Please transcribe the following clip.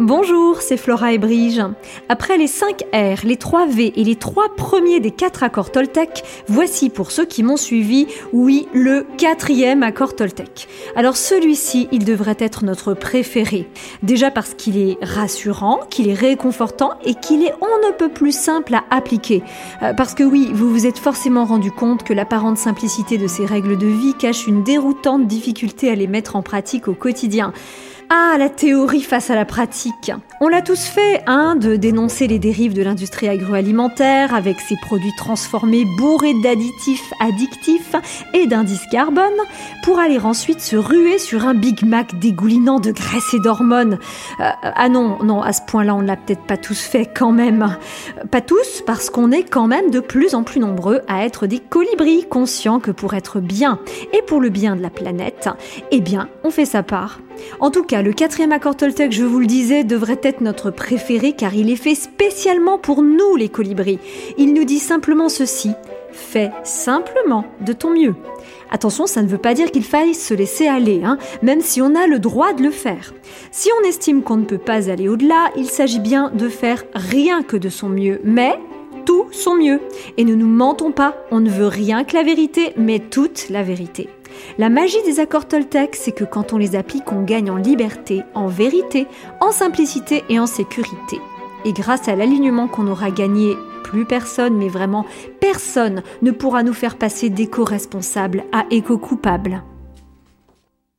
Bonjour, c'est Flora et Brige. Après les 5 R, les 3 V et les 3 premiers des 4 accords Toltec, voici pour ceux qui m'ont suivi, oui, le quatrième accord Toltec. Alors celui-ci, il devrait être notre préféré. Déjà parce qu'il est rassurant, qu'il est réconfortant et qu'il est on ne peut plus simple à appliquer. Euh, parce que oui, vous vous êtes forcément rendu compte que l'apparente simplicité de ces règles de vie cache une déroutante difficulté à les mettre en pratique au quotidien. Ah, la théorie face à la pratique. On l'a tous fait, hein, de dénoncer les dérives de l'industrie agroalimentaire avec ses produits transformés bourrés d'additifs addictifs et d'indices carbone, pour aller ensuite se ruer sur un Big Mac dégoulinant de graisse et d'hormones. Euh, ah non, non, à ce point-là, on ne l'a peut-être pas tous fait quand même. Pas tous, parce qu'on est quand même de plus en plus nombreux à être des colibris conscients que pour être bien et pour le bien de la planète, eh bien, on fait sa part. En tout le quatrième accord Toltec, je vous le disais, devrait être notre préféré car il est fait spécialement pour nous les colibris. Il nous dit simplement ceci, fais simplement de ton mieux. Attention, ça ne veut pas dire qu'il faille se laisser aller, hein, même si on a le droit de le faire. Si on estime qu'on ne peut pas aller au-delà, il s'agit bien de faire rien que de son mieux, mais tout son mieux. Et ne nous mentons pas, on ne veut rien que la vérité, mais toute la vérité. La magie des accords Toltec, c'est que quand on les applique, on gagne en liberté, en vérité, en simplicité et en sécurité. Et grâce à l'alignement qu'on aura gagné, plus personne, mais vraiment personne, ne pourra nous faire passer d'éco-responsables à éco-coupables.